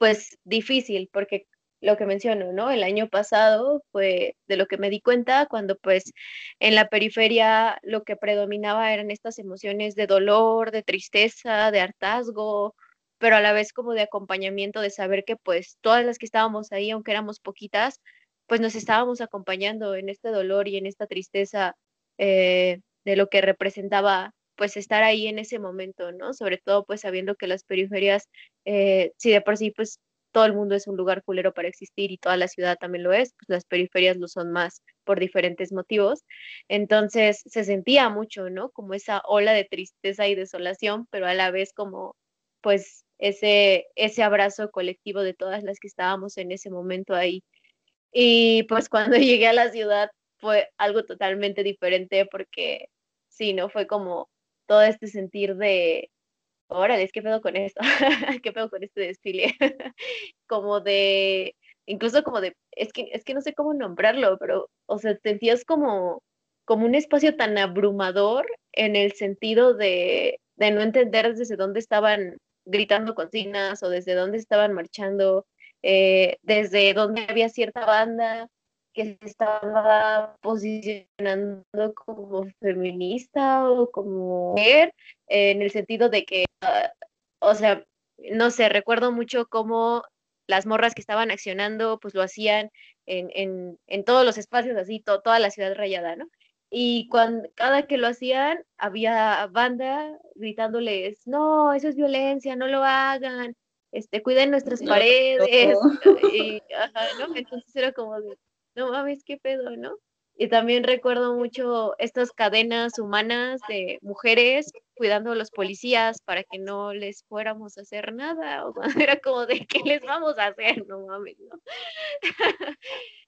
pues, difícil, porque lo que menciono, ¿no? El año pasado fue de lo que me di cuenta cuando pues en la periferia lo que predominaba eran estas emociones de dolor, de tristeza, de hartazgo, pero a la vez como de acompañamiento, de saber que pues todas las que estábamos ahí, aunque éramos poquitas, pues nos estábamos acompañando en este dolor y en esta tristeza eh, de lo que representaba pues estar ahí en ese momento, ¿no? Sobre todo pues sabiendo que las periferias, eh, si de por sí pues todo el mundo es un lugar culero para existir y toda la ciudad también lo es, pues las periferias lo son más por diferentes motivos. Entonces se sentía mucho, ¿no? Como esa ola de tristeza y desolación, pero a la vez como pues ese, ese abrazo colectivo de todas las que estábamos en ese momento ahí. Y pues cuando llegué a la ciudad fue algo totalmente diferente porque sí, ¿no? Fue como todo este sentir de, órale, ¿qué pedo con esto? ¿Qué pedo con este desfile? como de, incluso como de, es que, es que no sé cómo nombrarlo, pero, o sea, sentías como, como un espacio tan abrumador en el sentido de, de no entender desde dónde estaban gritando consignas o desde dónde estaban marchando, eh, desde dónde había cierta banda que se estaba posicionando como feminista o como mujer, en el sentido de que, ah, o sea, no sé, recuerdo mucho cómo las morras que estaban accionando, pues lo hacían en, en, en todos los espacios, así, toda la ciudad rayada, ¿no? Y cuando, cada que lo hacían, había banda gritándoles, no, eso es violencia, no lo hagan, este, cuiden nuestras paredes, Y, ajá, ¿no? Entonces era como de, no mames, qué pedo, ¿no? Y también recuerdo mucho estas cadenas humanas de mujeres cuidando a los policías para que no les fuéramos a hacer nada, o era como de qué les vamos a hacer, no mames, ¿no?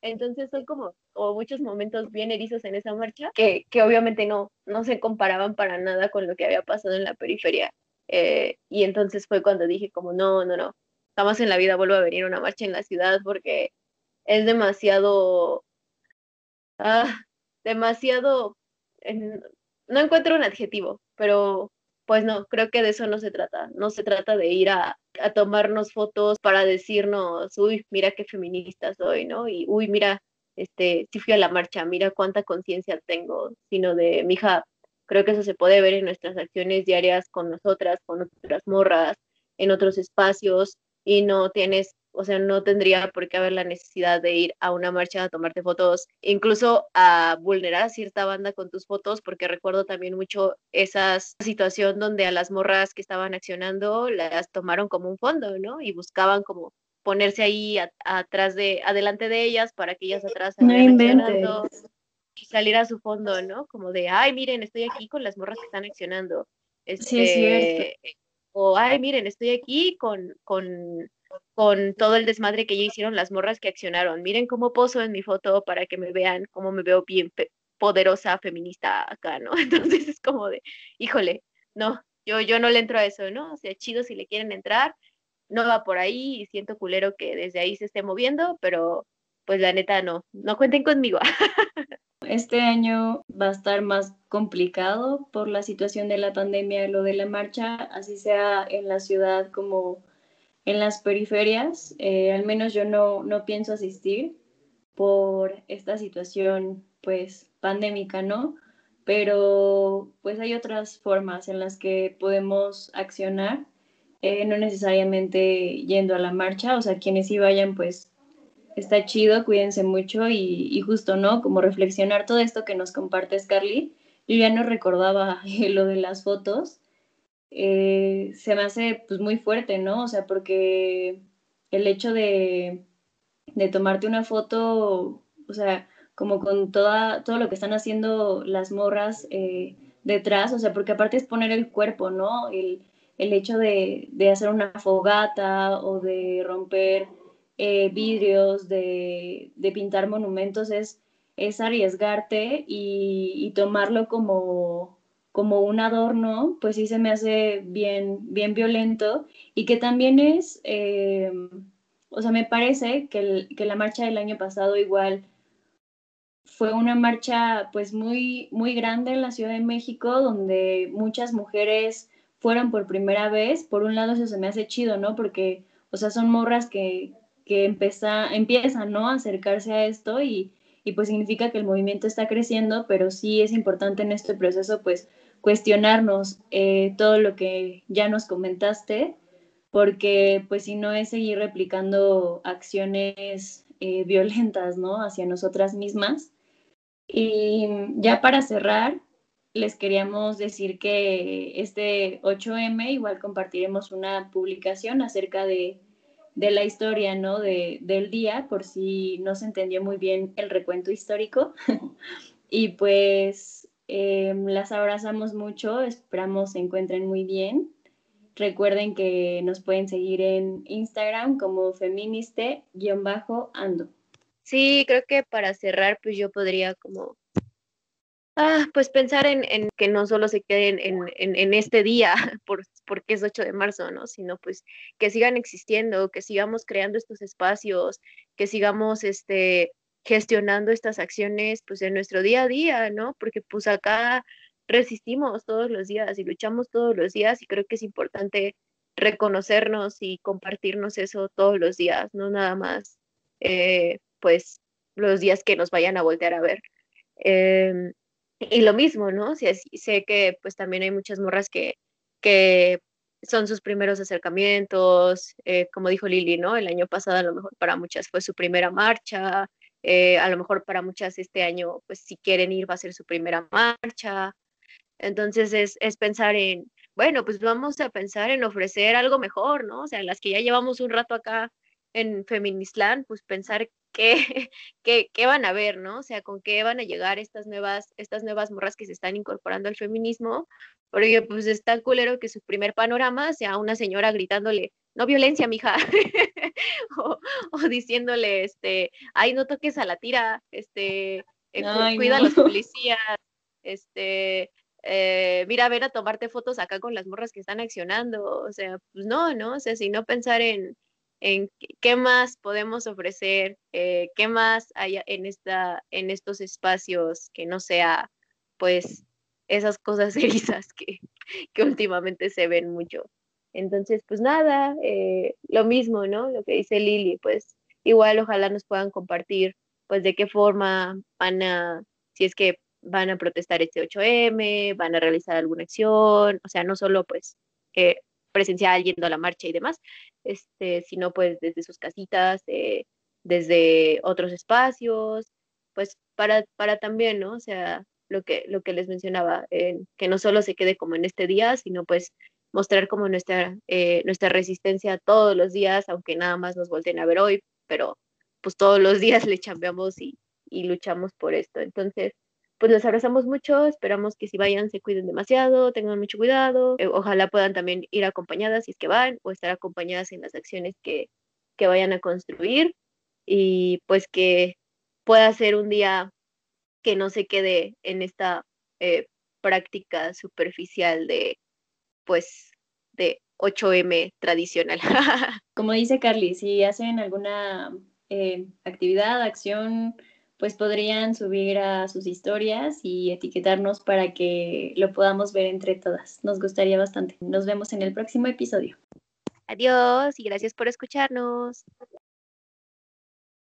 Entonces son como, o muchos momentos bien erizos en esa marcha, que, que obviamente no, no se comparaban para nada con lo que había pasado en la periferia. Eh, y entonces fue cuando dije como, no, no, no, jamás en la vida vuelvo a venir a una marcha en la ciudad porque es demasiado, ah, demasiado, no encuentro un adjetivo, pero pues no, creo que de eso no se trata. No se trata de ir a, a, tomarnos fotos para decirnos, uy, mira qué feminista soy, ¿no? Y uy, mira, este, si fui a la marcha, mira cuánta conciencia tengo, sino de, mija, creo que eso se puede ver en nuestras acciones diarias con nosotras, con otras morras, en otros espacios, y no tienes o sea, no tendría por qué haber la necesidad de ir a una marcha a tomarte fotos, incluso a vulnerar a cierta banda con tus fotos, porque recuerdo también mucho esa situación donde a las morras que estaban accionando las tomaron como un fondo, ¿no? Y buscaban como ponerse ahí atrás de, adelante de ellas para que ellas atrás no accionando y salir a su fondo, ¿no? Como de, ay, miren, estoy aquí con las morras que están accionando. sí, es cierto. Este, o, ay, miren, estoy aquí con, con con todo el desmadre que ya hicieron las morras que accionaron. Miren cómo poso en mi foto para que me vean cómo me veo bien poderosa feminista acá, ¿no? Entonces es como de, híjole, no, yo, yo no le entro a eso, ¿no? O sea, chido si le quieren entrar, no va por ahí y siento culero que desde ahí se esté moviendo, pero pues la neta no, no cuenten conmigo. Este año va a estar más complicado por la situación de la pandemia, lo de la marcha, así sea en la ciudad como en las periferias, eh, al menos yo no, no pienso asistir por esta situación pues pandémica, ¿no? Pero pues hay otras formas en las que podemos accionar, eh, no necesariamente yendo a la marcha, o sea, quienes sí vayan pues está chido, cuídense mucho y, justo, ¿no? Como reflexionar todo esto que nos comparte Carly. Yo ya no recordaba lo de las fotos eh, se me hace pues muy fuerte, ¿no? O sea, porque el hecho de, de tomarte una foto, o sea, como con toda, todo lo que están haciendo las morras eh, detrás, o sea, porque aparte es poner el cuerpo, ¿no? El, el hecho de, de, hacer una fogata o de romper eh, vidrios, de, de, pintar monumentos, es, es arriesgarte y, y tomarlo como, como un adorno, pues sí se me hace bien, bien violento y que también es, eh, o sea, me parece que, que, la marcha del año pasado igual fue una marcha pues muy, muy grande en la Ciudad de México, donde muchas mujeres fueron por primera vez. Por un lado eso se me hace chido, ¿no? Porque, o sea, son morras que, que empieza, empiezan, ¿no? A acercarse a esto y, y pues significa que el movimiento está creciendo, pero sí es importante en este proceso pues cuestionarnos eh, todo lo que ya nos comentaste, porque pues si no es seguir replicando acciones eh, violentas, ¿no? Hacia nosotras mismas. Y ya para cerrar, les queríamos decir que este 8M igual compartiremos una publicación acerca de, de la historia, ¿no? De, del día, por si no se entendió muy bien el recuento histórico. y pues Em, las abrazamos mucho, esperamos se encuentren muy bien. Recuerden que nos pueden seguir en Instagram como feministe-ando. Sí, creo que para cerrar, pues yo podría como, ah, pues pensar en, en que no solo se queden en, en, en este día, por, porque es 8 de marzo, ¿no? Sino pues que sigan existiendo, que sigamos creando estos espacios, que sigamos, este, gestionando estas acciones pues en nuestro día a día, ¿no? Porque pues acá resistimos todos los días y luchamos todos los días y creo que es importante reconocernos y compartirnos eso todos los días, no nada más, eh, pues, los días que nos vayan a voltear a ver. Em, y lo mismo, ¿no? sé que pues también hay muchas morras que, que son sus primeros acercamientos, eh, como dijo Lili, ¿no? El año pasado a lo mejor para muchas fue su primera marcha, eh, a lo mejor para muchas este año, pues si quieren ir va a ser su primera marcha. Entonces es, es pensar en, bueno, pues vamos a pensar en ofrecer algo mejor, ¿no? O sea, las que ya llevamos un rato acá en Feministland, pues pensar qué, qué, qué, van a ver, ¿no? O sea, con qué van a llegar estas nuevas, estas nuevas morras que se están incorporando al feminismo, porque pues está culero que su primer panorama sea una señora gritándole, no violencia, mija, o, o, diciéndole, este, ay, no toques a la tira, este, eh, cuida a los policías, este, eh, mira, ven a tomarte fotos acá con las morras que están accionando, o sea, pues no, ¿no? O sea, si no pensar en, en qué más podemos ofrecer, eh, qué más hay en, esta, en estos espacios que no sea, pues, esas cosas erizas que, que últimamente se ven mucho. Entonces, pues nada, eh, lo mismo, ¿no? Lo que dice Lili, pues igual ojalá nos puedan compartir, pues, de qué forma van a, si es que van a protestar este 8M, van a realizar alguna acción, o sea, no solo pues eh, presencial yendo a la marcha y demás, este, sino pues desde sus casitas, eh, desde otros espacios, pues para, para también, ¿no? O sea, lo que, lo que les mencionaba, que no solo se quede como en este día, sino pues mostrar como nuestra, eh, nuestra resistencia todos los días, aunque nada más nos volteen a ver hoy, pero pues todos los días le chambeamos y, y luchamos por esto. Entonces, pues les abrazamos mucho, esperamos que si vayan se cuiden demasiado, tengan mucho cuidado, eh, ojalá puedan también ir acompañadas si es que van o estar acompañadas en las acciones que, que vayan a construir y pues que pueda ser un día que no se quede en esta eh, práctica superficial de pues de 8M tradicional. Como dice Carly, si hacen alguna eh, actividad, acción, pues podrían subir a sus historias y etiquetarnos para que lo podamos ver entre todas. Nos gustaría bastante. Nos vemos en el próximo episodio. Adiós y gracias por escucharnos.